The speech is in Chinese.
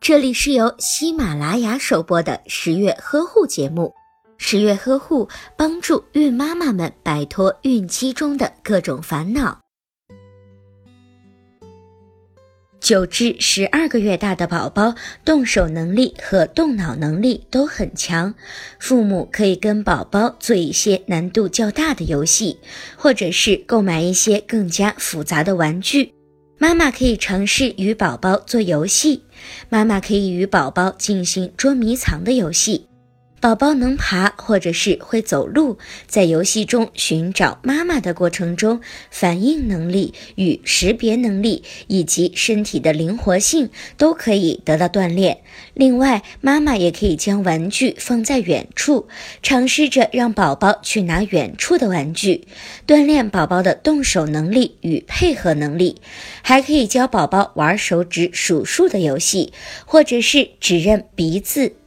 这里是由喜马拉雅首播的十月呵护节目。十月呵护帮助孕妈妈们摆脱孕期中的各种烦恼。九至十二个月大的宝宝动手能力和动脑能力都很强，父母可以跟宝宝做一些难度较大的游戏，或者是购买一些更加复杂的玩具。妈妈可以尝试与宝宝做游戏，妈妈可以与宝宝进行捉迷藏的游戏。宝宝能爬或者是会走路，在游戏中寻找妈妈的过程中，反应能力与识别能力以及身体的灵活性都可以得到锻炼。另外，妈妈也可以将玩具放在远处，尝试着让宝宝去拿远处的玩具，锻炼宝宝的动手能力与配合能力。还可以教宝宝玩手指数数的游戏，或者是指认鼻子。